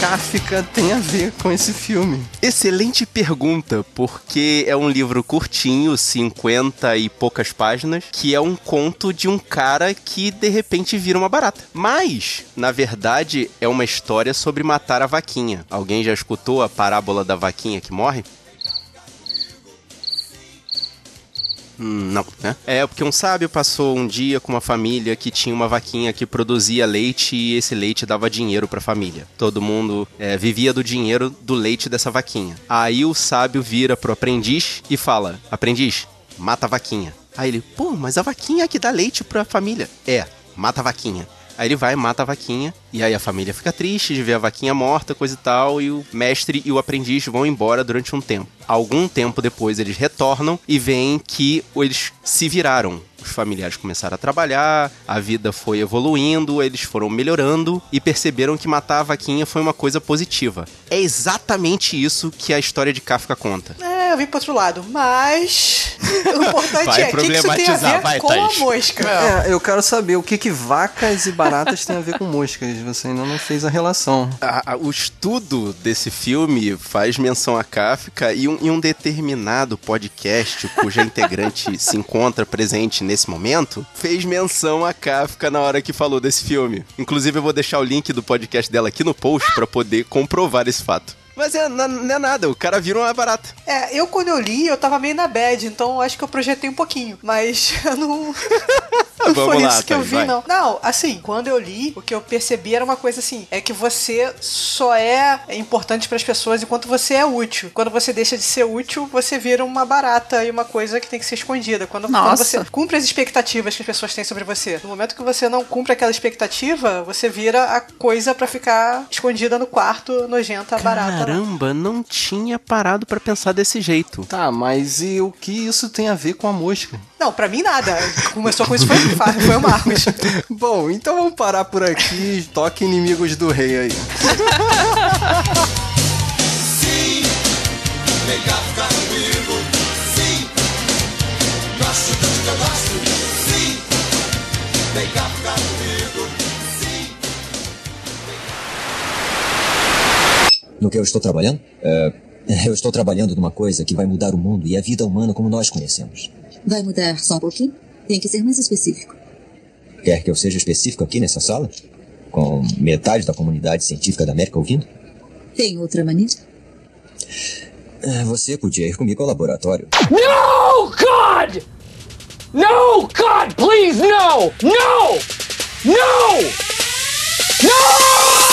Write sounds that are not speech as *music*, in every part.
Kafka tem a ver com esse filme? Excelente pergunta, porque é um livro curtinho, 50 e poucas páginas, que é um conto de um cara que de repente vira uma barata. Mas, na verdade, é uma história sobre matar a vaquinha. Alguém já escutou a parábola da vaquinha que morre? Não, né? É, porque um sábio passou um dia com uma família que tinha uma vaquinha que produzia leite e esse leite dava dinheiro pra família. Todo mundo é, vivia do dinheiro do leite dessa vaquinha. Aí o sábio vira pro aprendiz e fala: Aprendiz, mata a vaquinha. Aí ele, pô, mas a vaquinha é que dá leite pra família. É, mata a vaquinha. Aí ele vai, mata a vaquinha, e aí a família fica triste de ver a vaquinha morta, coisa e tal, e o mestre e o aprendiz vão embora durante um tempo. Algum tempo depois eles retornam e veem que eles se viraram. Os familiares começaram a trabalhar, a vida foi evoluindo, eles foram melhorando e perceberam que matar a vaquinha foi uma coisa positiva. É exatamente isso que a história de Kafka conta. É, eu vim pro outro lado, mas o importante *laughs* Vai é o que, que isso tem a problematizar, ver vai, com Thaís. a mosca. É, eu quero saber o que que vacas e baratas têm a ver com moscas. Você ainda não fez a relação. A- a- o estudo desse filme faz menção a Kafka e um, e um determinado podcast cuja integrante se encontra presente nesse momento fez menção a Kafka na hora que falou desse filme. Inclusive eu vou deixar o link do podcast dela aqui no post pra poder comprovar esse fato. Mas é, na- não é nada, o cara vira uma barata. É, eu quando eu li, eu tava meio na bad, então eu acho que eu projetei um pouquinho. Mas *laughs* eu não. Não Vamos foi lá, isso que eu vi, vai. não. Não, assim, quando eu li, o que eu percebi era uma coisa assim: é que você só é importante pras pessoas enquanto você é útil. Quando você deixa de ser útil, você vira uma barata e uma coisa que tem que ser escondida. Quando, quando você cumpre as expectativas que as pessoas têm sobre você. No momento que você não cumpre aquela expectativa, você vira a coisa pra ficar escondida no quarto, nojenta, barata. Caramba, não tinha parado pra pensar desse jeito. Tá, mas e o que isso tem a ver com a mosca? Não, pra mim nada. Começou com isso foi, foi o Marcos. *laughs* Bom, então vamos parar por aqui. Toque Inimigos do Rei aí. Sim, vem cá ficar comigo. Sim, gosto tanto que eu gosto. Sim, vem No que eu estou trabalhando? É, *laughs* eu estou trabalhando numa coisa que vai mudar o mundo e a vida humana como nós conhecemos. Vai mudar só um pouquinho? Tem que ser mais específico. Quer que eu seja específico aqui nessa sala? Com metade da comunidade científica da América ouvindo? Tem outra maneira? É, Você podia ir comigo ao laboratório. No, God! No, God, please, no! No! No! No!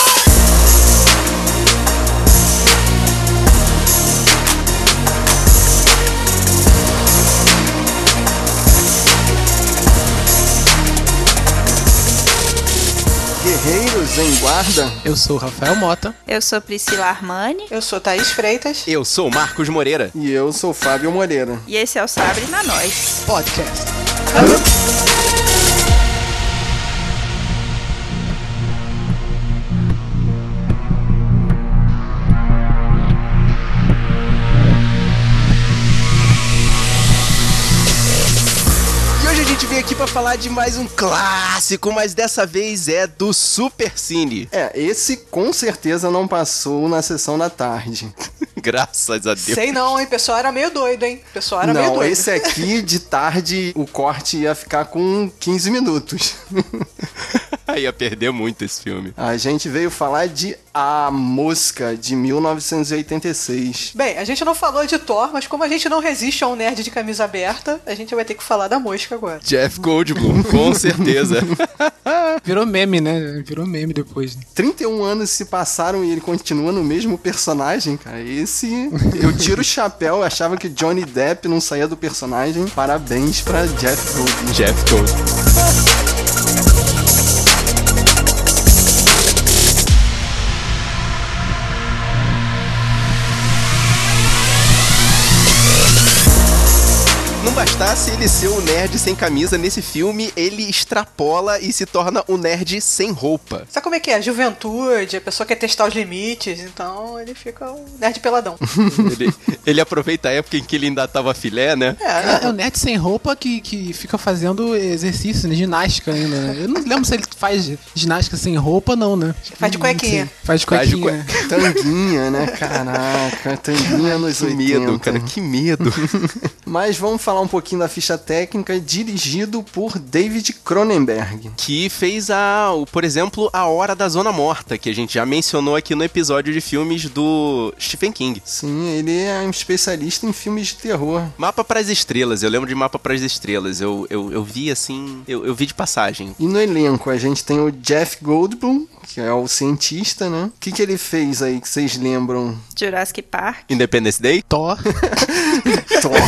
Guerreiros em Guarda. Eu sou Rafael Mota. Eu sou Priscila Armani Eu sou Thaís Freitas. Eu sou Marcos Moreira. E eu sou Fábio Moreira. e esse é o Sabre na Nós. Podcast. Hoje a gente veio aqui pra falar de mais um clássico, mas dessa vez é do Super Cine. É, esse com certeza não passou na sessão da tarde. *laughs* Graças a Deus. Sei não, hein? O pessoal era meio doido, hein? O pessoal era meio não, doido. esse aqui de tarde o corte ia ficar com 15 minutos. *laughs* *laughs* Ia perder muito esse filme. A gente veio falar de A Mosca, de 1986. Bem, a gente não falou de Thor, mas como a gente não resiste a um nerd de camisa aberta, a gente vai ter que falar da mosca agora. Jeff Goldblum, *laughs* com certeza. *laughs* Virou meme, né? Virou meme depois. né? 31 anos se passaram e ele continua no mesmo personagem, cara. Esse. Eu tiro o chapéu, eu achava que Johnny Depp não saía do personagem. Parabéns pra Jeff Goldblum. Jeff Goldblum. Bastasse ele ser um nerd sem camisa, nesse filme ele extrapola e se torna um nerd sem roupa. Sabe como é que é? Juventude, a pessoa quer testar os limites, então ele fica um nerd peladão. *laughs* ele, ele aproveita a época em que ele ainda tava filé, né? É, é o nerd sem roupa que, que fica fazendo exercício, né? Ginástica ainda, né? Eu não lembro se ele faz ginástica sem roupa, não, né? Faz de cuequinha. Sim, faz de Faz de cuequinha. *laughs* Tanguinha, né? Caraca, tanguinha nos Que 80. medo, cara, que medo. *laughs* Mas vamos falar um pouquinho da ficha técnica, dirigido por David Cronenberg. que fez a, por exemplo, A Hora da Zona Morta, que a gente já mencionou aqui no episódio de filmes do Stephen King. Sim, ele é um especialista em filmes de terror. Mapa pras Estrelas, eu lembro de Mapa pras Estrelas. Eu, eu, eu vi assim, eu, eu vi de passagem. E no elenco a gente tem o Jeff Goldblum, que é o cientista, né? O que, que ele fez aí que vocês lembram? Jurassic Park. Independence Day? Thor. *laughs* *laughs* Thor.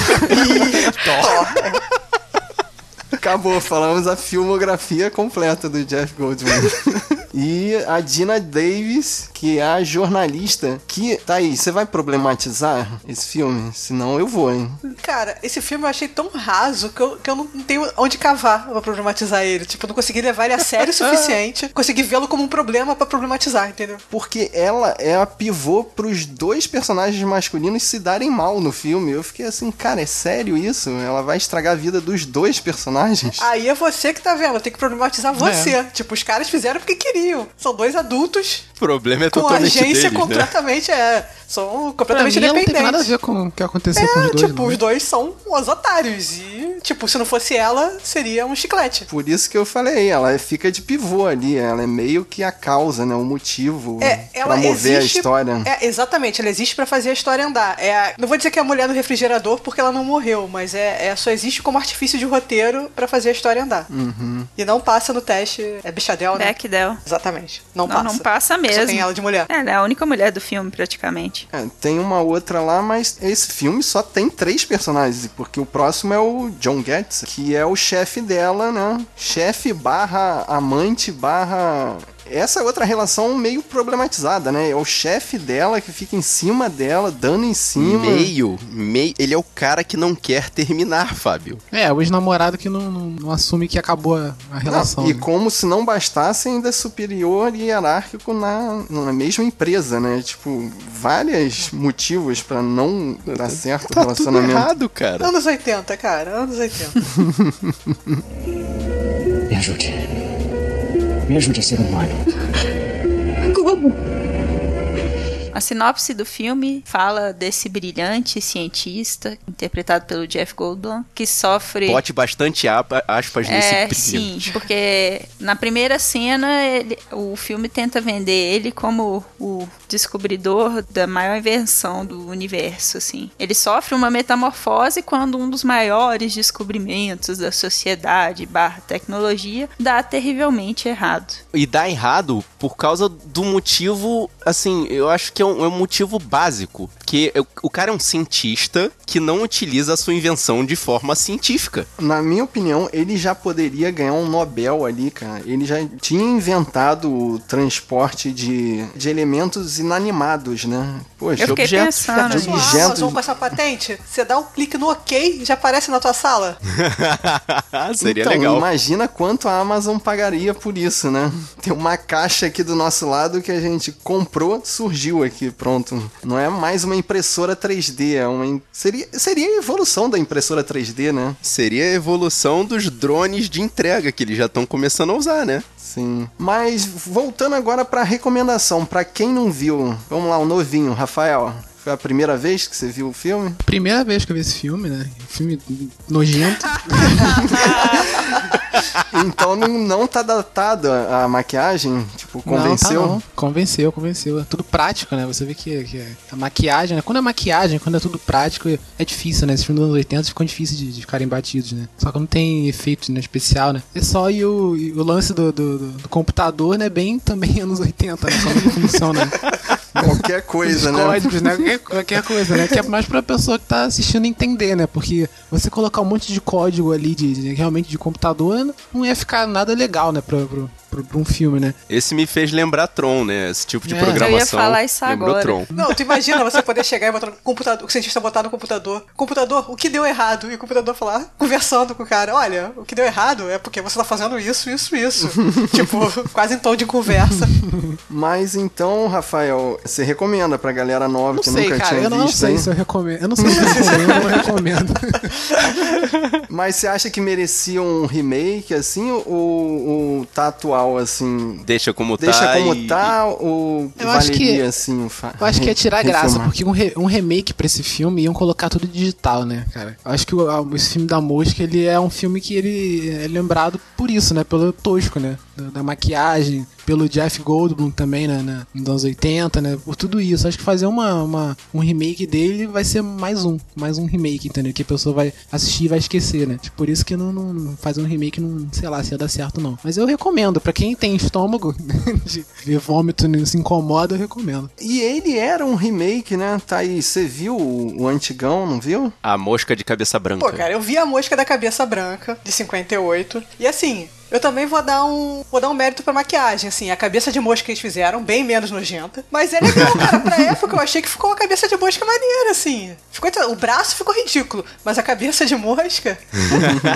Acabou, falamos a filmografia completa do Jeff Goldblum. *laughs* e a Dina Davis, que é a jornalista, que... Tá aí, você vai problematizar esse filme? Senão eu vou, hein? Cara, esse filme eu achei tão raso que eu, que eu não tenho onde cavar pra problematizar ele. Tipo, eu não consegui levar ele a sério o *laughs* suficiente. Consegui vê-lo como um problema pra problematizar, entendeu? Porque ela é a pivô pros dois personagens masculinos se darem mal no filme. Eu fiquei assim, cara, é sério isso? Ela vai estragar a vida dos dois personagens? Aí é você que tá vendo, tem que problematizar você. Tipo, os caras fizeram porque queriam. São dois adultos O problema é com totalmente agência deles, né? completamente, é. São Pra completamente mim, ela não tem nada a independentes. ver com o que aconteceu com os É, dois, tipo, não. os dois são os otários. E, tipo, se não fosse ela, seria um chiclete. Por isso que eu falei, ela fica de pivô ali. Ela é meio que a causa, né? O motivo É, ela pra mover existe, a história. É, exatamente, ela existe pra fazer a história andar. É a- não vou dizer que é a mulher do refrigerador porque ela não morreu, mas é, é- só existe como artifício de roteiro pra fazer a história andar. Uhum. E não passa no teste. É bichadel, né? Bechdel. Exatamente. Não, Não, passa. não passa Só mesmo. tem ela de mulher. Ela é a única mulher do filme, praticamente. É, tem uma outra lá, mas esse filme só tem três personagens, porque o próximo é o John Getz, que é o chefe dela, né? Chefe barra amante barra. Essa é outra relação meio problematizada, né? É o chefe dela que fica em cima dela, dando em cima. Meio, meio. Ele é o cara que não quer terminar, Fábio. É, o ex-namorado que não, não- não assume que acabou a, a relação. Não, e né? como se não bastasse, ainda é superior e hierárquico na, na mesma empresa, né? Tipo, vários motivos pra não dar certo o Tá tudo relacionamento. errado, cara. Anos 80, cara, anos 80. Me ajude. Me ajude a ser humano. Como? A sinopse do filme fala desse brilhante cientista, interpretado pelo Jeff Goldblum, que sofre... Bote bastante aspas nesse É, brilhante. sim, porque na primeira cena ele- o filme tenta vender ele como o descobridor da maior invenção do universo, assim. Ele sofre uma metamorfose quando um dos maiores descobrimentos da sociedade barra tecnologia dá terrivelmente errado. E dá errado por causa do motivo, assim, eu acho que é um, é um motivo básico. Que é- o cara é um cientista que não utiliza a sua invenção de forma científica. Na minha opinião, ele já poderia ganhar um Nobel ali, cara. Ele já tinha inventado o transporte de, de elementos inanimados, né? Poxa, Eu fiquei objetos, pensando de nisso. Sua objetos. Amazon com essa patente, você dá um clique no OK já aparece na tua sala. *laughs* Seria então, legal. imagina quanto a Amazon pagaria por isso, né? Tem uma caixa aqui do nosso lado que a gente comprou, surgiu aqui, pronto. Não é mais uma impressora 3D, é uma... Seria, seria a evolução da impressora 3D, né? Seria a evolução dos drones de entrega que eles já estão começando a usar, né? Sim. Mas voltando agora pra recomendação, pra quem não viu, vamos lá, o novinho, Rafael. Foi a primeira vez que você viu o filme? Primeira vez que eu vi esse filme, né? Filme nojento. *laughs* *laughs* Então não, não tá datado a, a maquiagem? Tipo, convenceu? Não, tá não. Convenceu, convenceu. É tudo prático, né? Você vê que, que a maquiagem, né? Quando é maquiagem, quando é tudo prático, é difícil, né? Esses filmes dos anos 80 ficam difíceis de, de ficarem batidos, né? Só que não tem efeito né, especial, né? É só e o, e o lance do, do, do- do computador, né? Bem também *laughs* anos 80, né? Como funciona. *laughs* Qualquer coisa, né? códigos, né? Qualquer, qualquer coisa, né? Que é mais pra pessoa que tá assistindo entender, né? Porque você colocar um monte de código ali de, de- realmente de computador não ia ficar nada legal, né? Pra, pro- pra, pra um filme, né? Esse me fez lembrar Tron, né? Esse tipo de É. programação. Eu ia falar isso lembrou agora. Tron. Não, tu imagina você poder chegar e botar no computador, o cientista botar no computador, computador, o que deu errado? E o computador falar, conversando com o cara, olha, o que deu errado é porque você tá fazendo isso, isso, isso. *laughs* tipo, quase em tom de conversa. Mas então, Rafael, você recomenda pra galera nova Não que sei, nunca cara. tinha Eu não visto, sei hein? se eu recomendo. Eu não sei se eu recomendo ou não *laughs* recomendo. Mas você acha que merecia um remake, assim, ou, ou tá atual, assim? Deixa como Deixa tá. como e- tá ou Eu acho que- assim, o fa- Eu acho que é tirar graça, porque um, re- um remake pra esse filme iam colocar tudo digital, né, cara? Eu acho que o, a- esse filme da Mosca, ele é um filme que ele é lembrado por isso, né? Pelo tosco, né? Da, da maquiagem, pelo Jeff Goldblum também, né? Na, nos anos 80, né? Por tudo isso. Acho que fazer uma, uma- um remake dele vai ser mais um. Mais um remake, entendeu? Que a pessoa vai assistir e vai esquecer, né? Tipo, por isso que não, não, não fazer um remake, não sei lá se ia dar certo, não. Mas eu recomendo, pra quem tem estômago *laughs* de ver vômito e não se incomoda, eu recomendo. E ele era um remake, né? Tá aí, você viu o, o antigão, não viu? A mosca de cabeça branca. Pô, cara, eu vi a mosca da cabeça branca, de 58, e assim. Eu também vou dar um vou dar um mérito pra maquiagem, assim, a cabeça de mosca que eles fizeram, bem menos nojenta. Mas é legal, cara, pra *laughs* época eu achei que ficou uma cabeça de mosca maneira, assim. Ficou, o braço ficou ridículo, mas a cabeça de mosca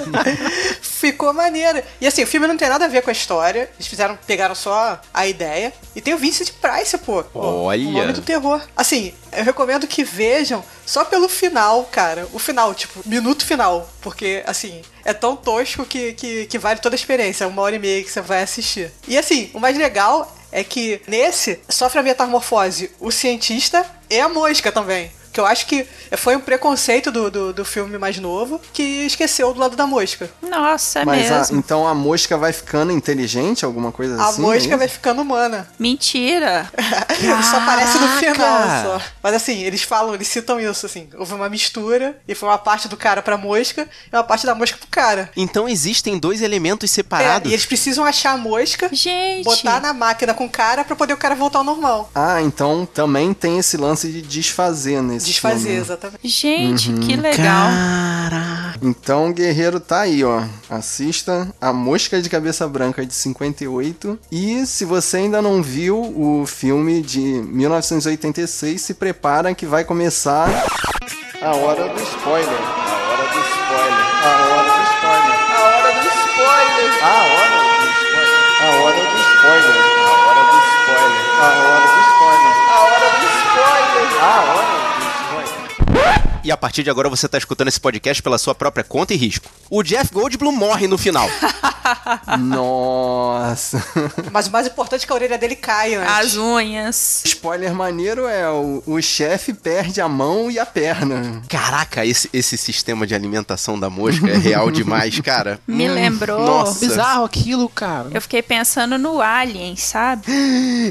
*laughs* ficou maneira. E assim, o filme não tem nada a ver com a história, eles fizeram, pegaram só a ideia. E tem o Vincent Price, pô. Pô, Olha. O nome do terror. Assim, eu recomendo que vejam só pelo final, cara. O final, tipo, minuto final. Porque, assim, é tão tosco que, que, que vale toda a experiência. Uma hora e meia que você vai assistir. E assim, o mais legal é que nesse sofre a metamorfose o cientista e a mosca também. Que eu acho que foi um preconceito do, do, do filme mais novo que esqueceu do lado da mosca. Nossa, é Mas a- mesmo. então a mosca vai ficando inteligente, alguma coisa A assim? é mosca isso? vai ficando humana. Mentira. *laughs* Só aparece no final só. Mas assim, eles falam, eles citam isso, assim. Houve uma mistura e foi uma parte do cara pra mosca e uma parte da mosca pro cara. Então existem dois elementos É, separados. e eles precisam achar a mosca, Gente. botar na máquina com o cara pra poder o cara voltar ao normal. Ah, então também tem esse lance de desfazer nesse Desfazer, filme. né? exatamente. Gente, Uhum. que legal. Então, Guerreiro tá aí, ó. Assista A Mosca de Cabeça Branca de 58. E se você ainda não viu o filme de 1986, se prepara que vai começar a hora do spoiler. E a partir de agora você tá escutando esse podcast pela sua própria conta e risco. O Jeff Goldblum morre no final. *laughs* Nossa. Mas o mais importante é que a orelha dele cai antes. As unhas. Spoiler maneiro é o, o chefe perde a mão e a perna. Caraca, esse, esse sistema de alimentação da mosca é real demais, cara. *laughs* Me lembrou. nossa. Bizarro aquilo, cara. Eu fiquei pensando no Alien, sabe?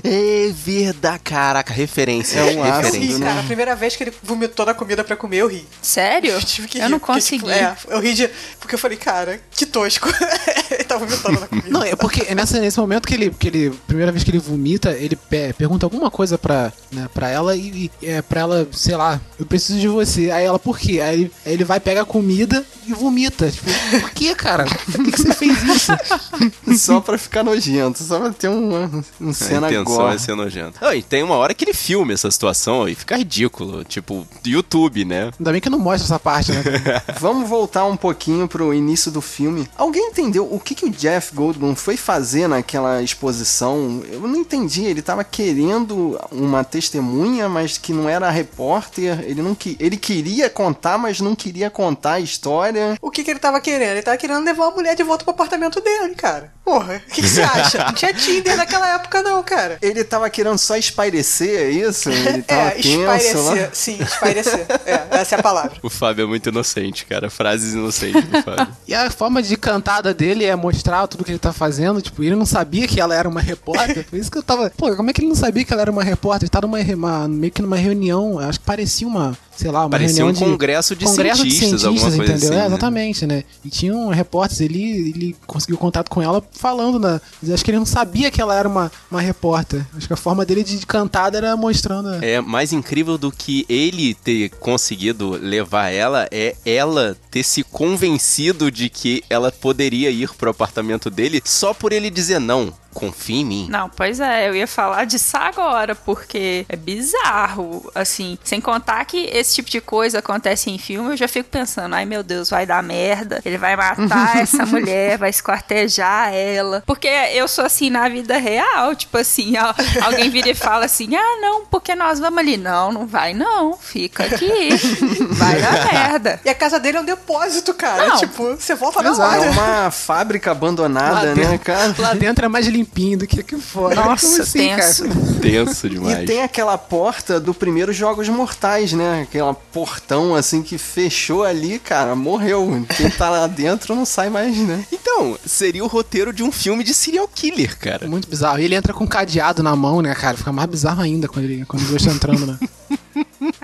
É verdade, caraca, referência. É um né? cara. A primeira vez que ele vomitou na comida pra comer, eu ri. Sério? *laughs* Eu tive que Eu rir, não porque, consegui. tipo, é, eu ri de. Porque eu falei, cara, que tosco. *laughs* *laughs* ele tá vomitando na comida. Não, é porque é nessa, nesse momento que ele, que ele. Primeira vez que ele vomita, ele pe- pergunta alguma coisa pra, né, pra ela e, e é pra ela, sei lá, eu preciso de você. Aí ela, por quê? Aí ele, aí ele vai, pega a comida e vomita. Tipo, por que, cara? Por que, que você fez isso? *laughs* Só pra ficar nojento, só pra ter um, um A cena intenção gore. é ser nojento. Ah, e tem uma hora que ele filma essa situação e fica ridículo. Tipo, YouTube, né? Ainda bem que não mostra essa parte, né? *laughs* Vamos voltar um pouquinho pro início do filme. Alguém entendeu o que, que o Jeff Goldblum foi fazer naquela exposição? Eu não entendi. Ele tava querendo uma testemunha, mas que não era repórter. Ele não que ele queria contar, mas não queria contar a história. O que, que ele tava querendo? Ele tava querendo levar a mulher de volta pro apartamento dele, cara. Porra, o que, que você acha? Não tinha Tinder naquela época, não, cara. Ele tava querendo só espairecer, é isso? Ele *laughs* tava É, tenso espairecer. lá. Sim, espairecer. É, essa é a palavra. O Fábio é muito inocente, cara. Frases inocentes do Fábio. E a forma de cantada dele é mostrar tudo que ele tá fazendo. Tipo, ele não sabia que ela era uma repórter. Por isso que eu tava. Pô, como é que ele não sabia que ela era uma repórter? Ele tá numa, uma- meio que numa reunião. Acho que parecia uma. Sei lá, uma Parecia um de. congresso de congresso cientistas, alguma coisa entendeu? assim, É, né? exatamente, né? E tinha um repórter, ele, ele conseguiu contato com ela falando, na, acho que ele não sabia que ela era uma, uma repórter. Acho que a forma dele de cantada era mostrando. a- É mais incrível do que ele ter conseguido levar ela é ela ter se convencido de que ela poderia ir pro apartamento dele só por ele dizer não. Confia em mim. Não, pois é, eu ia falar disso agora, porque é bizarro, assim, sem contar que esse tipo de coisa acontece em filme, eu já fico pensando, ai meu Deus, vai dar merda, ele vai matar *laughs* essa mulher, vai esquartejar ela, porque eu sou assim na vida real, tipo assim, al- alguém vira e fala assim, ah não, porque nós vamos ali, não, não vai não, fica aqui, *laughs* vai dar merda. E a casa dele é um depósito, cara. Não. Tipo, você volta na é uma fábrica abandonada, Lá né, dentro- cara? Lá dentro é mais limpinho do que aqui fora. Nossa, Como assim, tenso. cara? Tenso E demais. tem aquela porta do primeiro Jogos Mortais, né? Aquela portão assim que fechou ali, cara, morreu. Quem tá lá dentro não sai mais, né? Então, seria o roteiro de um filme de serial killer, cara. Muito bizarro. E ele entra com um cadeado na mão, né, cara? Fica mais bizarro ainda quando ele quando dois estão entrando, né? *laughs*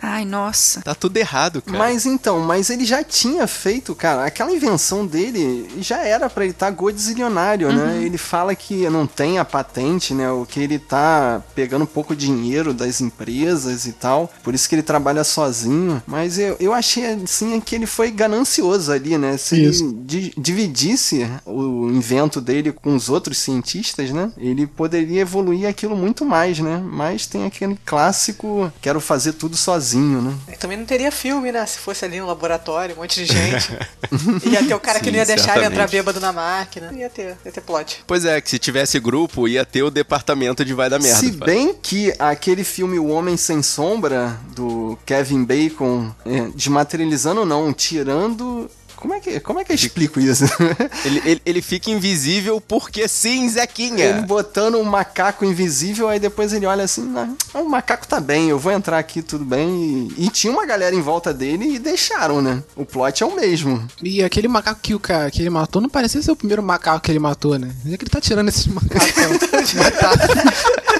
Ai, nossa. Tá tudo errado, cara. Mas então, mas ele já tinha feito, cara, aquela invenção dele já era pra ele estar tá godzilionário, né? Ele fala que não tem a patente, né? O que ele tá pegando pouco dinheiro das empresas e tal, por isso que ele trabalha sozinho. Mas eu, eu achei, assim, que ele foi ganancioso ali, né? Se Isso. ele di- dividisse o invento dele com os outros cientistas, né? Ele poderia evoluir aquilo muito mais, né? Mas tem aquele clássico, quero fazer tudo sozinho, né? E Também não teria filme, né? Se fosse ali no laboratório, um monte de gente. ia ter o cara que Sim, não ia *laughs* deixar ele entrar certamente. bêbado na máquina. Ia ter, ia ter plot. Pois é, que se tivesse grupo, ia ter o departamento de vai dar merda. Se bem que aquele filme O Homem Sem Sombra, do Kevin Bacon, é, desmaterializando não, tirando. Como é que, como é que eu explico isso? *laughs* Ele, ele, ele fica invisível porque sim, Ele Zequinha. botando um macaco invisível, aí depois ele olha assim, ah, o macaco tá bem, eu vou entrar aqui, tudo bem. E, e tinha uma galera em volta dele e deixaram, né? O plot é o mesmo. E aquele macaco que, o cara, que ele matou não parecia ser o primeiro macaco que ele matou, né? Onde é que ele tá tirando esses macacos *laughs* pra matar?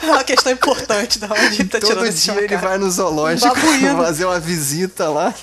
É uma questão importante da onde ele tá tirando Todo esse dia ele vai no zoológico babuíno. fazer uma visita lá.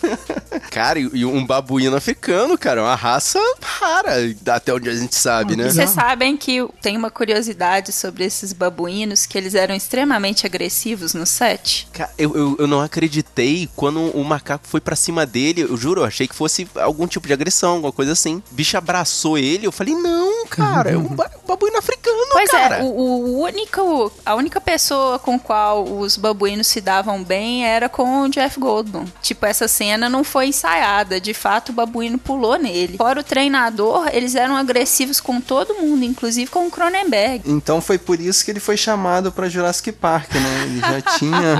Cara, e, e um babuíno africano, cara, uma raça rara, até onde a gente sabe, né? Vocês sabem que tem uma curiosidade sobre esses babuínos, que eles eram extremamente agressivos no set? Cara, eu, eu, eu não acreditei quando o macaco foi pra cima dele. Eu juro, eu achei que fosse algum tipo de agressão, alguma coisa assim. O bicho abraçou ele, eu falei, não, cara, é um ba- babuíno africano, Pois cara. é, o, o único, a única pessoa com qual os babuínos se davam bem era com o Jeff Goldblum. Tipo, essa cena não foi ensaiada, de fato o babuíno pulou nele. Fora o treinador, eles eram agressivos com todo mundo, inclusive com o Cronenberg. Então foi por isso que ele foi chamado pra Jurassic Park, né? Ele já tinha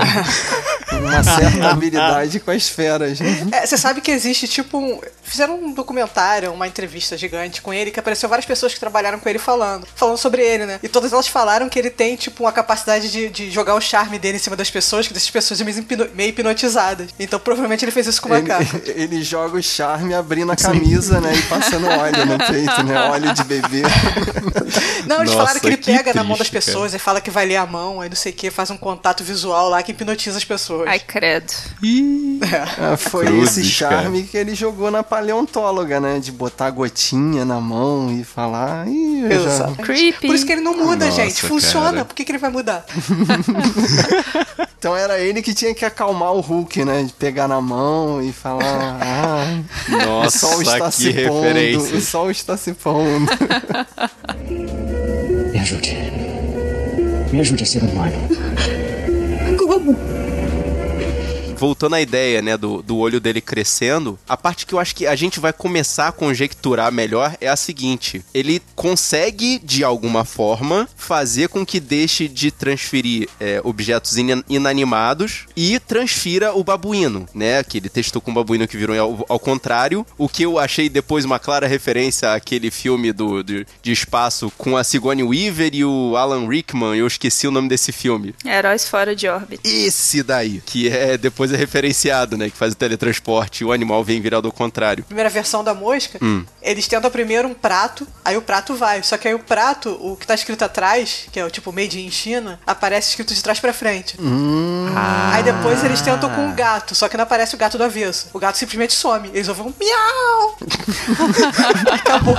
uma certa habilidade com as feras, né? É, você sabe que existe tipo um. Fizeram um documentário, uma entrevista gigante com ele, que apareceu várias pessoas que trabalharam com ele falando. Falando sobre ele, né? E todas elas falaram que ele tem, tipo, uma capacidade de, de jogar o charme dele em cima das pessoas, que deixa as pessoas meio, hipno- meio hipnotizadas. Então provavelmente ele fez isso com o Ele, macaco. *laughs* ele joga o charme abrindo a camisa, né? E passando óleo no peito, né? Óleo de bebê. Não, eles Nossa, falaram que ele que pega na mão das triste, pessoas e fala que vai ler a mão, aí não sei o que, faz um contato visual lá que hipnotiza as pessoas. Ai, credo. Ah, foi Cruzes, esse charme que ele jogou na paleontóloga, né? De botar a gotinha na mão e falar. Ih, eu já... Creepy. Por isso que ele não muda, Nossa, gente. Funciona. cara. Por que, que ele vai mudar? *laughs* Então era ele que tinha que acalmar o Hulk, né? De pegar na mão e falar. Ah, Nossa, sol está que se pondo. referência. O sol está se pondo. Me *laughs* ajude. Me ajude a ser humano. Como? Voltando à ideia, né, do, do olho dele crescendo, a parte que eu acho que a gente vai começar a conjecturar melhor é a seguinte: ele consegue, de alguma forma, fazer com que deixe de transferir é, objetos ina- inanimados e transfira o babuíno, né? Que ele testou com o babuíno que virou ao, ao contrário. O que eu achei depois uma clara referência àquele filme do, do- de espaço com a Sigourney Weaver e o Alan Rickman, eu esqueci o nome desse filme. Heróis fora de órbita. Esse daí, que é depois é referenciado, né? Que faz o teletransporte e o animal vem virado ao contrário. Primeira versão da mosca, Hum. eles tentam primeiro um prato, aí o prato vai. Só que aí o prato, o que tá escrito atrás, que é o tipo made in China, aparece escrito de trás pra frente. Aí depois eles tentam com o gato, só que não aparece o gato do avesso. O gato simplesmente some. Eles ouvem um miau! *laughs* *laughs* Acabou.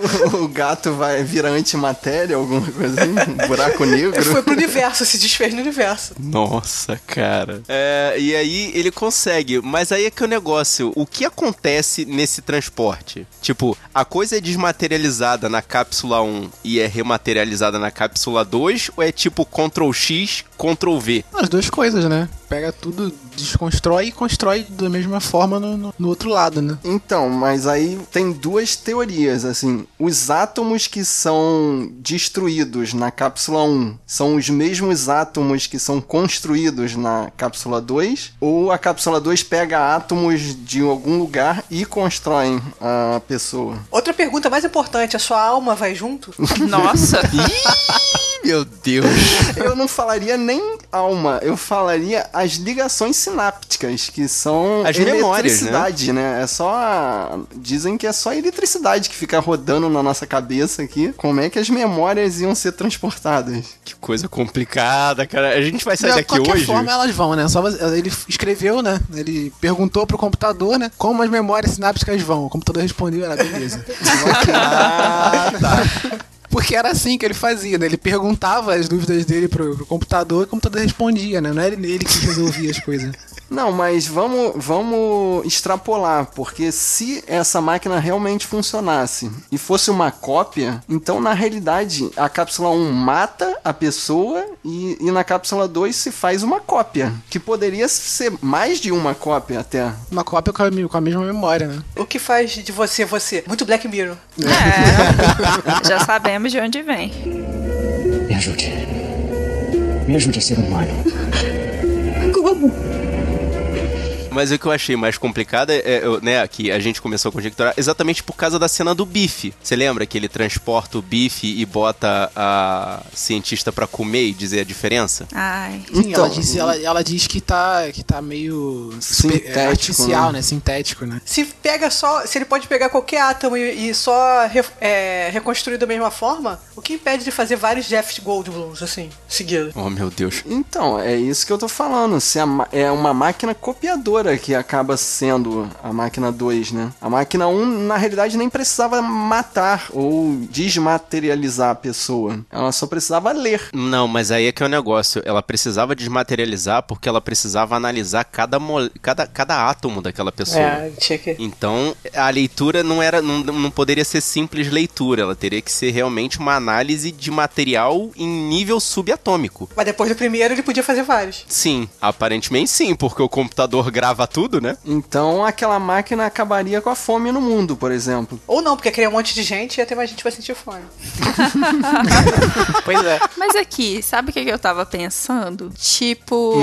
*laughs* o gato vai virar antimatéria, alguma coisa assim? Um buraco negro? Foi pro universo, se desfez no universo. Nossa, cara. É, e aí ele consegue, mas aí é que é o negócio. O que acontece nesse transporte? Tipo, a coisa é desmaterializada na cápsula 1 e é rematerializada na cápsula 2? Ou é tipo Ctrl X, Ctrl V? As duas coisas, né? Pega tudo, desconstrói e constrói da mesma forma no, no- no outro lado, né? Então, mas aí tem duas teorias, assim. Os átomos que são destruídos na cápsula 1 são os mesmos átomos que são construídos na cápsula 2? Ou a cápsula 2 pega átomos de algum lugar e constrói a pessoa? Outra pergunta mais importante, a sua alma vai junto? Nossa. *laughs* Meu Deus. *laughs* Eu não falaria nem alma, eu falaria as ligações sinápticas, que são As memórias, eletricidade, né? É só. a- Dizem que é só eletricidade que fica rodando na nossa cabeça aqui. Como é que as memórias iam ser transportadas? Que coisa complicada, cara. A gente vai sair De daqui qualquer hoje. forma, elas vão, né? Só ele escreveu, né? Ele perguntou pro computador, né? Como as memórias sinápticas vão. O computador respondeu, era beleza. *laughs* Ah, tá. Porque era assim que ele fazia, né? Ele perguntava as dúvidas dele pro, pro computador e o computador respondia, né? Não era ele que resolvia as coisas. *laughs* Não, mas vamos, vamos extrapolar, porque se essa máquina realmente funcionasse e fosse uma cópia, então na realidade a cápsula 1 mata a pessoa e, e na cápsula 2 se faz uma cópia, que poderia ser mais de uma cópia até. Uma cópia com a, com a mesma memória, né? O que faz de você você? Muito Black Mirror. É. Já sabemos de onde vem. Me ajude. Me ajude a ser humano. Mas o que eu achei mais complicado é, é, eu- né, que a gente começou a conjecturar exatamente por causa da cena do bife. Você lembra que ele transporta o bife e bota a cientista pra comer e dizer a diferença? Ai. Sim, Então, ela, disse, ela, ela diz que tá, que tá meio Sintético, é, artificial, né? né? Sintético, né? Se pega só, se ele pode pegar qualquer átomo e, e só re- é, reconstruir da mesma forma, o que impede de fazer vários Jeff Goldblums assim, seguido? Oh, meu Deus. Então, é isso que eu tô falando. Se é uma máquina copiadora que acaba sendo a máquina 2, né? A máquina 1, na realidade, nem precisava matar ou desmaterializar a pessoa. Ela só precisava ler. Não, mas aí é que é o negócio. Ela precisava desmaterializar porque ela precisava analisar cada, mole- cada, cada átomo daquela pessoa. É, tinha que. Então, a leitura não era não, não poderia ser simples leitura, ela teria que ser realmente uma análise de material em nível subatômico. Mas depois do primeiro ele podia fazer vários. Sim, aparentemente sim, porque o computador grava tudo, né? Então, aquela máquina acabaria com a fome no mundo, por exemplo. Ou não, porque cria um monte de gente e até mais gente vai sentir fome. *laughs* Pois é. Mas aqui, sabe o que que eu tava pensando? Tipo,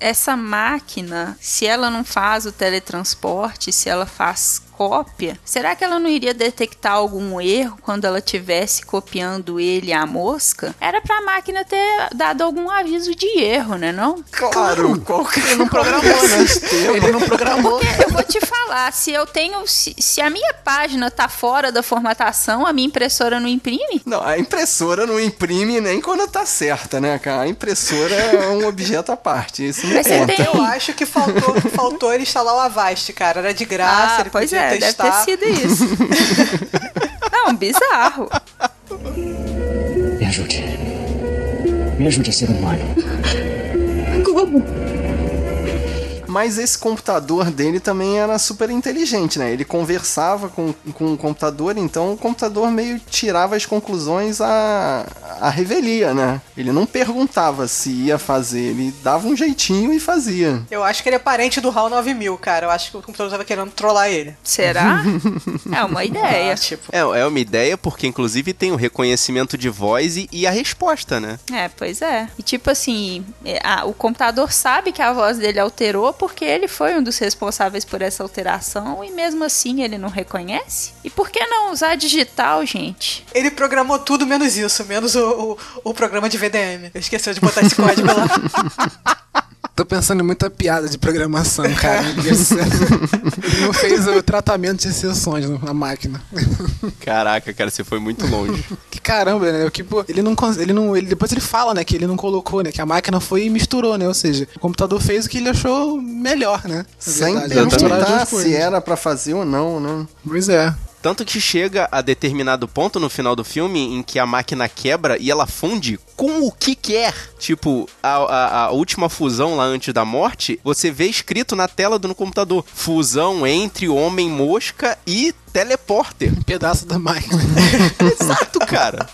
essa máquina, se ela não faz o teletransporte, se ela faz cópia, será que ela não iria detectar algum erro quando ela tivesse copiando ele à mosca? Era pra máquina ter dado algum aviso de erro, né não? Claro, qualquer Ele não programou, né? Ele não programou. Porque eu vou te falar, se eu tenho. Se, se a minha página tá fora da formatação, a minha impressora não imprime? Não, a impressora não imprime nem quando tá certa, né, cara? A impressora é um objeto à parte. Isso não Mas você conta. tem- Eu acho que faltou, faltou ele instalar o Avast, cara. Era de graça, ah, ele pois podia é, deve testar. ter sido isso. *laughs* Não, bizarro. Me ajude. Me ajude a ser humano. Como? Mas esse computador dele também era super inteligente, né? Ele conversava com, com o computador, então o computador meio tirava as conclusões à, à revelia, né? Ele não perguntava se ia fazer, ele dava um jeitinho e fazia. Eu acho que ele é parente do HAL 9000, cara. Eu acho que o computador tava querendo trollar ele. Será? *laughs* É uma ideia. Ah, tipo. É, é uma ideia porque inclusive tem o reconhecimento de voz e, e a resposta, né? É, pois é. E tipo assim, é, a- o computador sabe que a voz dele alterou porque ele foi um dos responsáveis por essa alteração e mesmo assim ele não reconhece? E por que não usar digital, gente? Ele programou tudo menos isso, menos o, o, o programa de VDM. Esqueceu de botar esse código lá. *laughs* Tô pensando em muita piada de programação, cara. *laughs* Ele não fez o tratamento de exceções na máquina. Caraca, cara, você foi muito longe. Que caramba, né? Que, pô, ele não, ele não, ele depois ele fala, né, que ele não colocou, né, que a máquina foi e misturou, né? Ou seja, o computador fez o que ele achou melhor, né? Sem perguntar se era pra fazer ou não, né? Pois é. Tanto que chega a determinado ponto no final do filme em que a máquina quebra e ela funde com o que quer. Tipo, a, a, a última fusão lá antes da morte, você vê escrito na tela do no computador: fusão entre homem-mosca e teleporter. Um pedaço da máquina. *laughs* Exato, cara.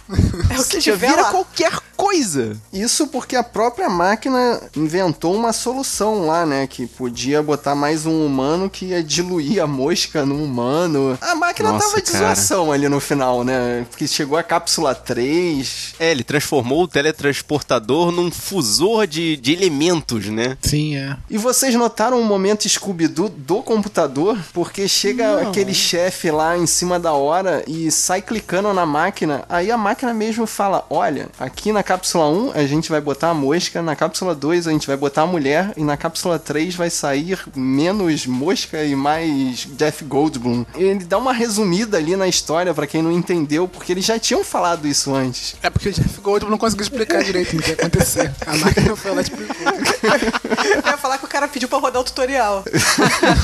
É o que tiver vira lá. qualquer coisa. Isso porque a própria máquina inventou uma solução lá, né? Que podia botar mais um humano que ia diluir a mosca no humano. A máquina Nossa, tava de cara. zoação ali no final, né? Porque chegou a cápsula 3. É, ele transformou o teletransportador num fusor de, de elementos, né? Sim, é. E vocês notaram um momento Scooby-Doo do computador? Porque chega aquele chefe lá em cima da hora e sai clicando na máquina. Aí a máquina mesmo fala: Olha, aqui na cápsula 1 a gente vai botar a mosca, na cápsula 2 a gente vai botar a mulher, e na cápsula 3 vai sair menos mosca e mais Jeff Goldblum. Ele dá uma resumida ali na história pra quem não entendeu, porque eles já tinham falado isso antes. É porque o Jeff Goldblum não conseguiu explicar direito o que ia acontecer. A máquina foi lá e explicou. *laughs* Eu ia falar que o cara pediu pra rodar o tutorial.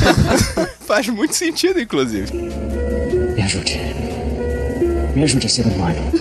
*laughs* Faz muito sentido, inclusive. Me ajude. Me ajude a ser humano.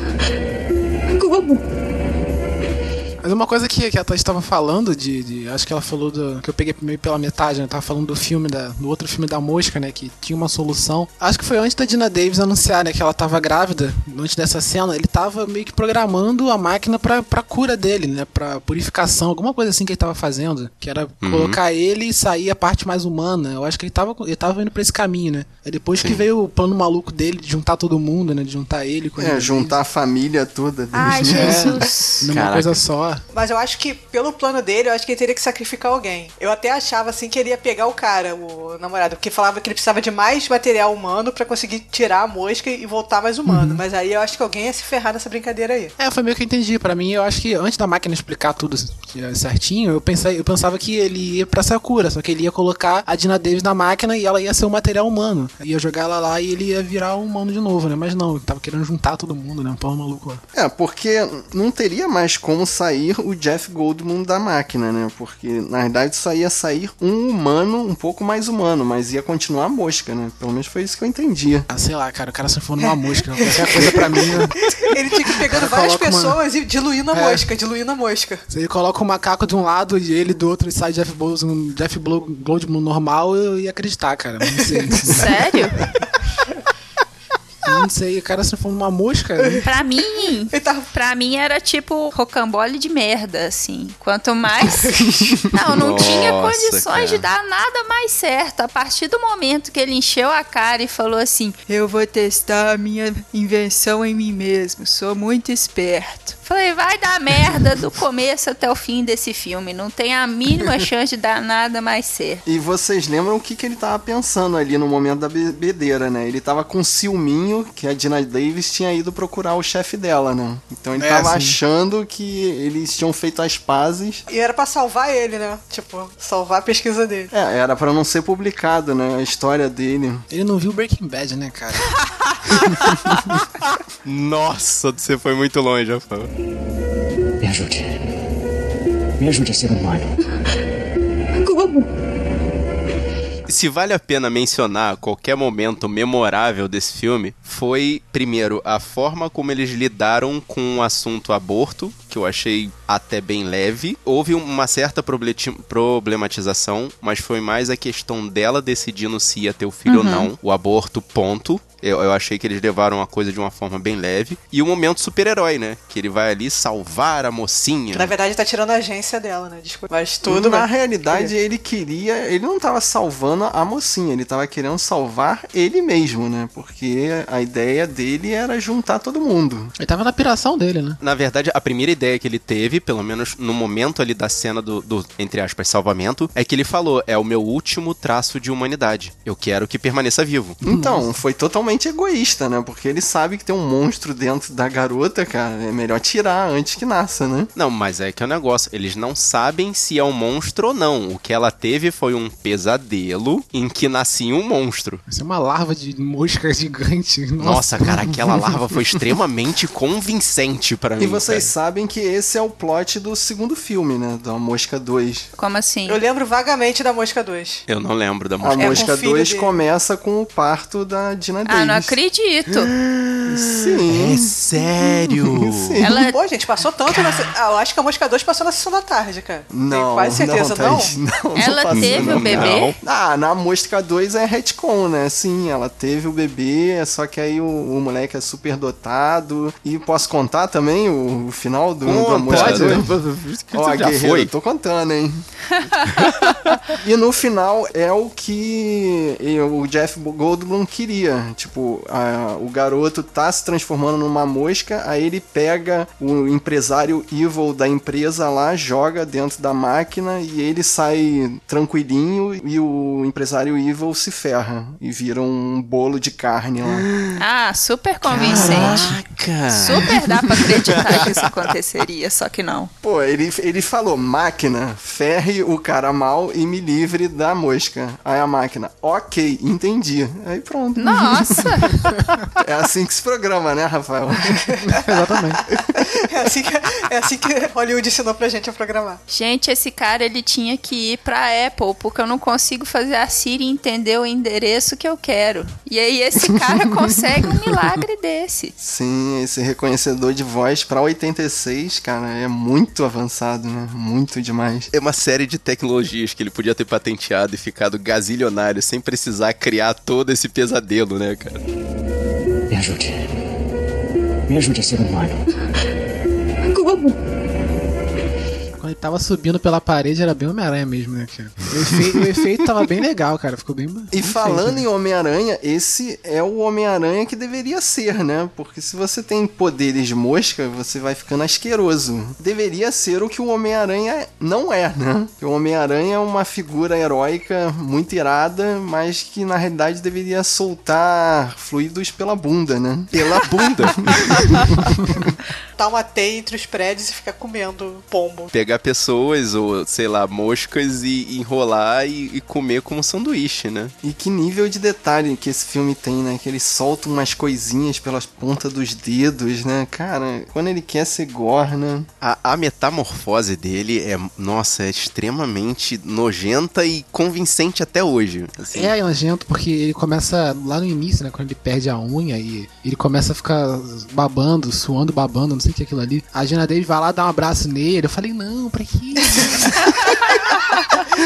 Mas uma coisa que, que a Thaís estava falando de, de- Acho que ela falou do. Que eu peguei meio pela metade, né? Tava falando do filme, da, do outro filme da mosca, né? Que tinha uma solução. Acho que foi antes da Dina Davis anunciar, né? Que ela tava grávida. Antes dessa cena, ele tava meio que programando a máquina pra, pra cura dele, né? Pra purificação, alguma coisa assim que ele tava fazendo. Que era colocar ele e sair a parte mais humana. Eu acho que ele tava, ele tava indo pra esse caminho, né? Aí depois que veio o plano maluco dele de juntar todo mundo, né? De juntar ele com É, Dina juntar a família toda. Ai, né? Jesus. Davis numa Caraca. coisa só. Mas eu acho que, pelo plano dele, eu acho que ele teria que sacrificar alguém. Eu até achava, assim, que ele ia pegar o cara, o namorado, porque falava que ele precisava de mais material humano pra conseguir tirar a mosca e voltar mais humano. Mas aí eu acho que alguém ia se ferrar nessa brincadeira aí. É, foi meio que eu entendi. Pra mim, eu acho que antes da máquina explicar tudo certinho, eu, pensei, eu pensava que ele ia pra essa cura, só que ele ia colocar a Dina Davis na máquina e ela ia ser um material humano. Ia jogar ela lá e ele ia virar um humano de novo, né? Mas não, ele tava querendo juntar todo mundo, né? Um pau maluco lá. É, porque não teria mais como sair o Jeff Goldblum da máquina, né? Porque na verdade só ia sair um humano um pouco mais humano, mas ia continuar a mosca, né? Pelo menos foi isso que eu entendia. Ah, sei lá, cara, o cara se for numa *laughs* mosca, qualquer coisa pra mim. né? Ele tinha que ir pegando várias Coloca uma- pessoas e diluindo a É. mosca, diluindo a mosca. Se ele coloca o macaco de um lado e ele do outro e sai Jeff Goldblum, Jeff Goldblum normal, eu ia acreditar, cara. Não sei. *laughs* Sério? Não sei, o cara se for numa mosca. Pra *laughs* mim, pra mim era tipo rocambole de merda, assim. Quanto mais. *laughs* Não, não Nossa, tinha condições cara. de dar nada mais certo. A partir do momento que ele encheu a cara e falou assim: Eu vou testar a minha invenção em mim mesmo, sou muito esperto. Falei, vai dar merda do começo até o fim desse filme. Não tem a mínima *laughs* chance de dar nada mais certo. E vocês lembram o que, que ele tava pensando ali no momento da bebedeira, né? Ele tava com ciúminho que a Dina Davis tinha ido procurar o chefe dela, né? Então ele É, tava sim. achando que eles tinham feito as pazes. E era pra salvar ele, né? Tipo, salvar a pesquisa dele. É, era pra não ser publicado, né? A história dele. Ele não viu Breaking Bad, né, cara? *laughs* *laughs* Nossa, você foi muito longe, Rafael. Me ajude. Me ajude a ser humano. Como? Se vale a pena mencionar qualquer momento memorável desse filme, foi, primeiro, a forma como eles lidaram com o assunto aborto, que eu achei até bem leve. Houve uma certa problematização, mas foi mais a questão dela decidindo se ia ter o filho ou não, o aborto, ponto. Eu, eu achei que eles levaram a coisa de uma forma bem leve. E o momento super-herói, né? Que ele vai ali salvar a mocinha. Que na verdade tá tirando a agência dela, né? Desculpa. Mas tudo, Na mas- realidade, ele queria. Ele não tava salvando a mocinha, ele tava querendo salvar ele mesmo, né? Porque a ideia dele era juntar todo mundo. Ele tava na piração dele, né? Na verdade, a primeira ideia que ele teve, pelo menos no momento ali da cena do, do, entre aspas, salvamento, é que ele falou: é o meu último traço de humanidade. Eu quero que permaneça vivo. Então, foi totalmente egoísta, né? Porque ele sabe que tem um monstro dentro da garota, cara. É melhor tirar antes que nasça, né? Não, mas é que é o negócio. Eles não sabem se é um monstro ou não. O que ela teve foi um pesadelo em que nascia um monstro. Vai ser uma larva de mosca gigante. Nossa, cara, *laughs* aquela larva foi extremamente convincente pra mim. E vocês cara. sabem que esse é o plot do segundo filme, né? Da Mosca 2. Como assim? Eu lembro vagamente da Mosca 2. Eu não lembro da A mosca. É, com Mosca o filho 2 dele. começa com o parto da Dina Ah, Ah, não acredito. Sim. É sério? *laughs* Sim. Ela Pô, gente, passou tanto na. Ah, eu acho que a Mosca 2 passou na sessão da tarde, cara. Não, Tenho quase certeza, não, não? Thaís, não, não Ela passou, teve não. o bebê? Ah, na Mosca 2 é retcon, né? Sim, ela teve o bebê, só que aí o, o moleque é super dotado. E posso contar também o, o final do, da Mosca 2? Ó, já guerreiro, foi. tô contando, hein? e no final é o que o Jeff Goldblum queria. Tipo, a- o garoto tá se transformando numa mosca, aí ele pega o empresário evil da empresa lá, joga dentro da máquina e ele sai tranquilinho e o empresário evil se ferra e vira um bolo de carne lá. Ah, super convincente. Caraca. Super dá pra acreditar que isso aconteceria, só que não. Pô, ele, ele falou, máquina, ferre o cara mal e me livre da mosca. Aí a máquina, ok, entendi. Aí pronto. Nossa! *laughs* É assim que se programa, né, Rafael? *laughs* Exatamente. É assim, que, é assim que Hollywood ensinou pra gente a programar. Gente, esse cara ele tinha que ir pra Apple, porque eu não consigo fazer a Siri entender o endereço que eu quero. E aí esse cara *laughs* consegue um milagre desse. Sim, esse reconhecedor de voz pra 86, cara, é muito avançado, né? Muito demais. É uma série de tecnologias que ele podia ter patenteado e ficado gazilionário sem precisar criar todo esse pesadelo, né, cara? Me ajude. Me ajude a ser humano. Como? Tava subindo pela parede era bem Homem-Aranha mesmo, né, cara? O efeito, o efeito tava bem legal, cara. Ficou bem. E bem falando feito, em Homem-Aranha, esse é o Homem-Aranha que deveria ser, né? Porque se você tem poderes de mosca, você vai ficando asqueroso. Deveria ser o que o Homem-Aranha não é, né? O Homem-Aranha é uma figura heróica muito irada, mas que na realidade deveria soltar fluidos pela bunda, né? Pela bunda. *laughs* Tá uma teia entre os prédios e ficar comendo pombo. Pegar pessoas ou, sei lá, moscas e enrolar e, e comer como sanduíche, né? E que nível de detalhe que esse filme tem, né? Que ele solta umas coisinhas pelas pontas dos dedos, né? Cara, quando ele quer ser gore, né? A, a metamorfose dele é, nossa, é extremamente nojenta e convincente até hoje. Assim. É nojento porque ele começa lá no início, né? Quando ele perde a unha e ele começa a ficar babando, suando, babando, não sei o que é aquilo ali. A Gina Davis vai lá dar um abraço nele. Eu falei, não, pra quê?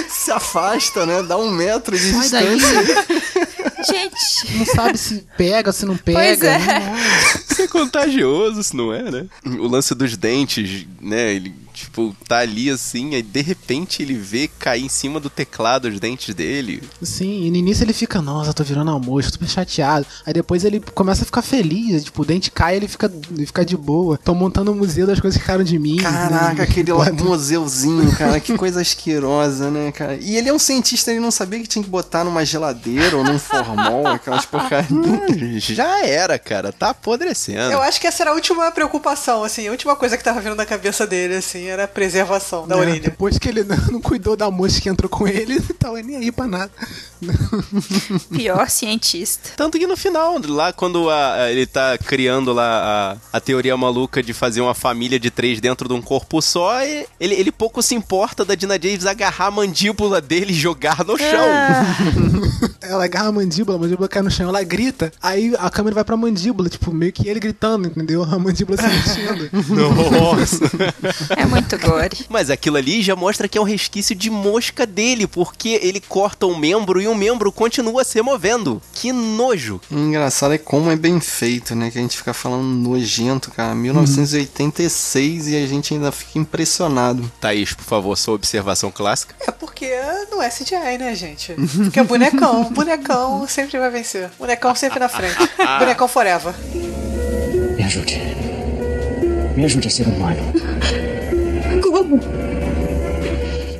Se afasta, né? Dá um metro de Sai daí. distância. Gente, Não sabe se pega, se não pega. Pois é. Não- Isso é contagioso, se não é, né? O lance dos dentes, né? Ele, tipo, tá ali assim, aí de repente ele vê cair em cima do teclado os dentes dele. Sim, e no início ele fica, nossa, tô virando almoço, tô super chateado. Aí depois ele começa a ficar feliz, tipo, o dente cai ele fica, ele fica de boa. Tô montando o museu das coisas que caíram de mim. Caraca, né? aquele lá *laughs* museuzinho, cara, que *laughs* coisa asquerosa, né, cara? E ele é um cientista, ele não sabia que tinha que botar numa geladeira ou num formol, aquelas porcarias. *laughs* Já era, cara, tá apodrecendo. Eu acho que essa era a última preocupação, assim, a última coisa que tava vindo na cabeça dele, assim, era a preservação da É, orelha. Depois que ele não, *laughs* não cuidou da moça que entrou com ele, não tava nem aí pra nada. *laughs* pior cientista. Tanto que no final, lá quando a- a- ele tá criando lá a, a teoria maluca de fazer uma família de três dentro de um corpo só, ele, ele pouco se importa da Dina Davis agarrar a mandíbula dele e jogar no chão. *laughs* Ela agarra a mandíbula, a mandíbula cai no chão, ela grita. Aí a câmera vai pra mandíbula, tipo, meio que ele gritando, entendeu? A mandíbula se mexendo. *laughs* Nossa! É muito gore. Mas aquilo ali já mostra que é um resquício de mosca dele, porque ele corta um membro e o membro continua se movendo. Que nojo! Engraçado é como é bem feito, né? Que a gente fica falando nojento, cara. 1986 e a gente ainda fica impressionado. Thaís, por favor, sua observação clássica. É porque não é CGI, né, gente? Porque é bonecão. Bonecão sempre vai vencer. Bonecão sempre na frente. *laughs* bonecão forever. Me ajude. Me ajude a ser humano. Como?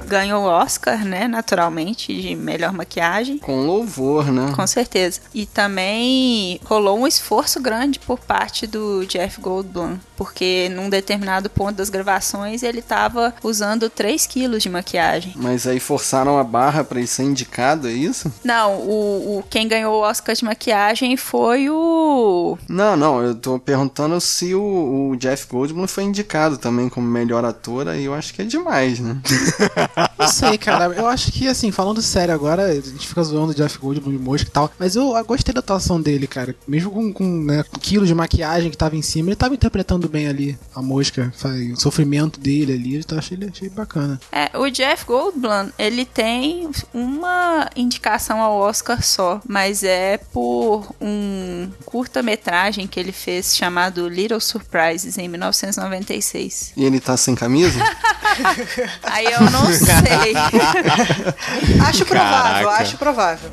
Ganhou o Oscar, né, naturalmente, de melhor maquiagem. Com louvor, né? Com certeza. E também rolou um esforço grande por parte do Jeff Goldblum, porque num determinado ponto das gravações ele tava usando 3 quilos de maquiagem. Mas aí forçaram a barra pra ele ser indicado, é isso? Não, o, o quem ganhou o Oscar de maquiagem foi o Não, não, eu tô perguntando se o, o Jeff Goldblum foi indicado também como melhor ator, aí eu acho que é demais, né? *laughs* Não sei, cara. Eu acho que, assim, falando sério agora, a gente fica zoando o Jeff Goldblum de mosca e tal. Mas eu, eu gostei da atuação dele, cara. Mesmo com, com né, quilos de maquiagem que tava em cima, ele tava interpretando bem ali a mosca. fa- O sofrimento dele ali. Eu achei, achei bacana. É, o Jeff Goldblum, ele tem uma indicação ao Oscar só, mas é por um curta-metragem que ele fez chamado Little Surprises em 1996. E ele tá sem camisa? *laughs* Aí eu não sei. *laughs* Acho provável, Caraca. acho provável.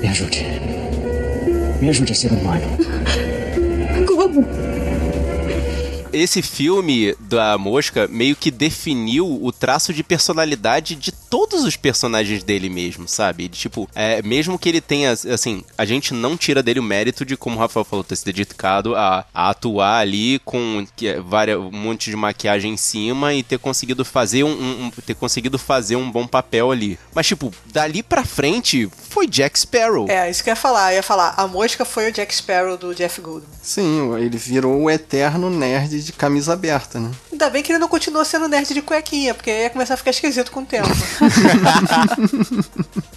Me ajude. Me ajude a ser humano. Esse filme da Mosca meio que definiu o traço de personalidade de todos os personagens dele mesmo, sabe? Tipo, é, mesmo que ele tenha, assim, a gente não tira dele o mérito de, como o Rafael falou, ter se dedicado a, a atuar ali com que, várias, um monte de maquiagem em cima e ter conseguido fazer um, um- um- ter conseguido fazer um bom papel ali. Mas, tipo, dali pra frente foi Jack Sparrow. É, isso que eu ia falar. Eu ia falar, a mosca foi o Jack Sparrow do Jeff Goldblum. Sim, ele virou o eterno nerd de camisa aberta, né? Ainda bem que ele não continuou sendo nerd de cuequinha, porque aí ia começar a ficar esquisito com o tempo. *laughs*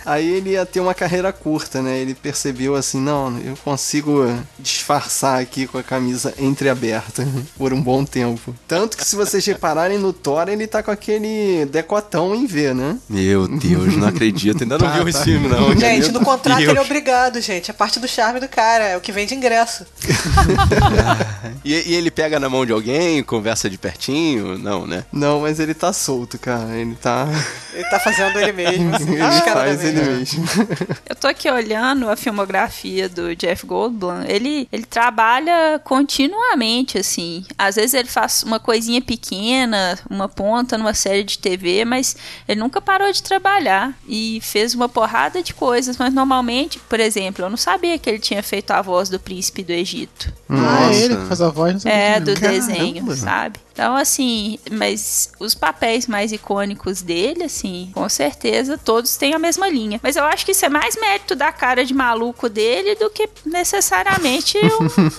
Aí ele ia ter uma carreira curta, né? Ele percebeu assim, não, eu consigo disfarçar aqui com a camisa entreaberta *laughs* por um bom tempo. Tanto que se vocês repararem no Thor, ele tá com aquele decotão em V, né? Meu Deus, não acredito. Ainda não Tá, viu tá. esse filme, não. Gente, no contrato Deus. ele é obrigado, gente. É parte do charme do cara, é o que vem de ingresso. *laughs* E, e ele pega na mão de alguém, conversa de pertinho? Não, né? Não, mas ele tá solto, cara. Ele tá. Ele tá fazendo ele mesmo. assim, *laughs* ele faz descaradamente. ele mesmo. *laughs* Eu tô aqui olhando a filmografia do Jeff Goldblum. Ele, ele trabalha continuamente, assim. Às vezes ele faz uma coisinha pequena, uma ponta numa série de TV, mas ele nunca parou de trabalhar. E fez uma porrada de coisas. Mas normalmente, por exemplo, eu não sabia que ele tinha feito a voz do príncipe do Egito. Ah, é ele que faz a voz, não sabia É, do Caramba. Desenho, sabe? Então, assim, mas os papéis mais icônicos dele, assim, com certeza, todos têm a mesma linha. Mas eu acho que isso é mais mérito da cara de maluco dele do que necessariamente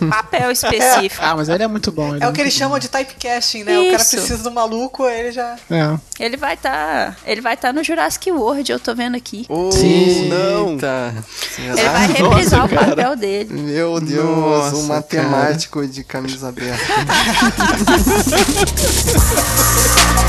um *laughs* papel específico. Ah, mas ele é muito bom. ele É o que eles chamam de typecasting, né? O cara Isso. precisa do maluco, ele já. É. Ele vai estar. ele vai estar no Jurassic World, eu tô vendo aqui. Oh, Sim, não. Eita. Ele vai reprisar o papel dele. Meu Deus, Nossa, um matemático de camisa aberta. *laughs* Ha ha ha ha ha!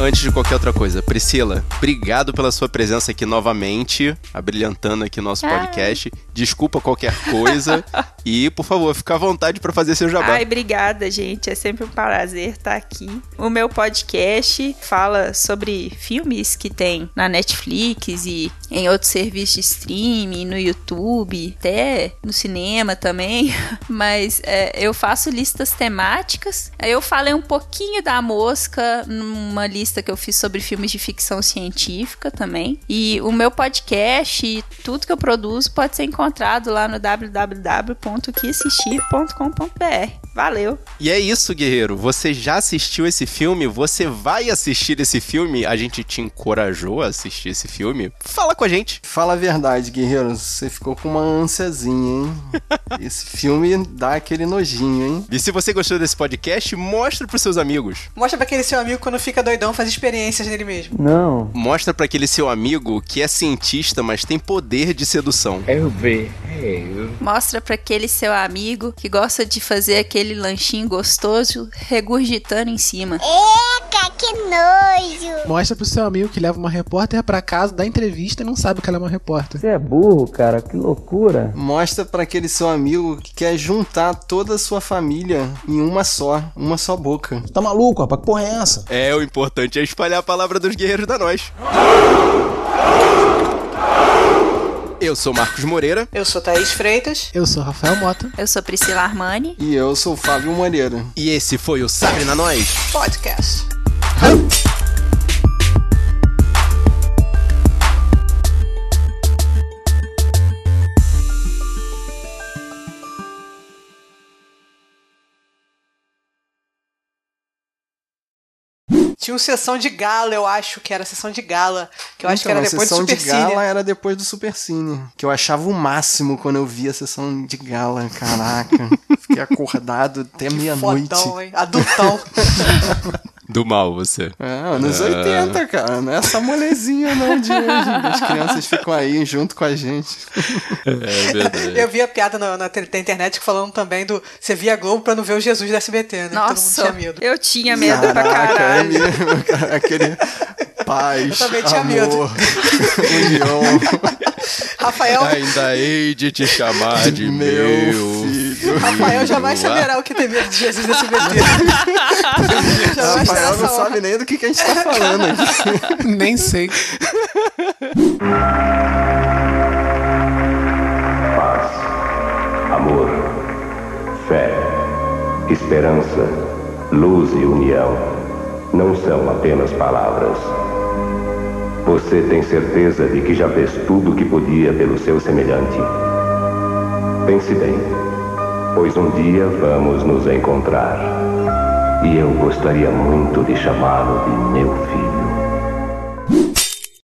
Antes de qualquer outra coisa, Priscila, obrigado pela sua presença aqui novamente, abrilhantando aqui nosso Ai. podcast. Desculpa qualquer coisa e, por favor, fica à vontade para fazer seu jabá. Ai, obrigada, gente. É sempre um prazer estar aqui. O meu podcast fala sobre filmes que tem na Netflix e em outros serviços de streaming, no YouTube, até no cinema também. *laughs* Mas é, eu faço listas temáticas. Eu falei um pouquinho da mosca numa lista que eu fiz sobre filmes de ficção científica também. E o meu podcast e tudo que eu produzo pode ser encontrado lá no www.queassistir.com.br. Valeu! E é isso, guerreiro. Você já assistiu esse filme? Você vai assistir esse filme? A gente te encorajou a assistir esse filme? Fala com a gente. Fala a verdade, guerreiro. Você ficou com uma ânsiazinha, hein? *laughs* Esse filme dá aquele nojinho, hein? E se você gostou desse podcast, mostra pros seus amigos. Mostra pra aquele seu amigo quando fica doidão, faz experiências nele mesmo. Não. Mostra pra aquele seu amigo que é cientista, mas tem poder de sedução. Eu vi. Eu. Mostra pra aquele seu amigo que gosta de fazer aquele lanchinho gostoso regurgitando em cima. Eca, que nojo! Mostra pro seu amigo que leva uma repórter pra casa, dá entrevista e não sabe que ela é uma repórter. Você é burro, cara. Que loucura. Mostra pra aquele seu amigo que quer juntar toda a sua família em uma só, uma só boca. Tá maluco, rapaz? Que porra é essa? É, o importante é espalhar a palavra dos guerreiros da nós. Eu sou Marcos Moreira. Eu sou Thaís Freitas. Eu sou Rafael Mota. Eu sou Priscila Armani. E eu sou o Fábio Moreira. E esse foi o Sabre na Nós. Podcast. Tinha uma sessão de gala, eu acho que era sessão de gala. Que eu acho que Então, era depois do sessão Super de gala Cine. era depois do Super Cine. Que eu achava o máximo quando eu vi a sessão de gala. Caraca. *laughs* Fiquei acordado até meia-noite. Adultão. *laughs* Do mal, você. É, anos 80, cara. Não é essa molezinha não de hoje. *laughs* As crianças ficam aí junto com a gente. É verdade. Eu vi a piada na, na, na internet falando também do. Você via Globo pra não ver o Jesus da SBT, né? Todo mundo Nossa, tinha medo. eu tinha medo pra é caralho. mesmo, cara. Aquele paz, Eu também tinha amor, medo. união. *laughs* Rafael, Ainda hei de te chamar de Meu meu, filho. Rafael jamais saberá o que tem medo de Jesus *laughs* jamais terá Rafael não sabe nem do que, que a gente tá falando aqui. *laughs* Nem sei. paz, amor, fé, esperança, luz e união não são apenas palavras. Você tem certeza de que já fez tudo o que podia pelo seu semelhante? Pense bem, pois um dia vamos nos encontrar. E eu gostaria muito de chamá-lo de meu filho.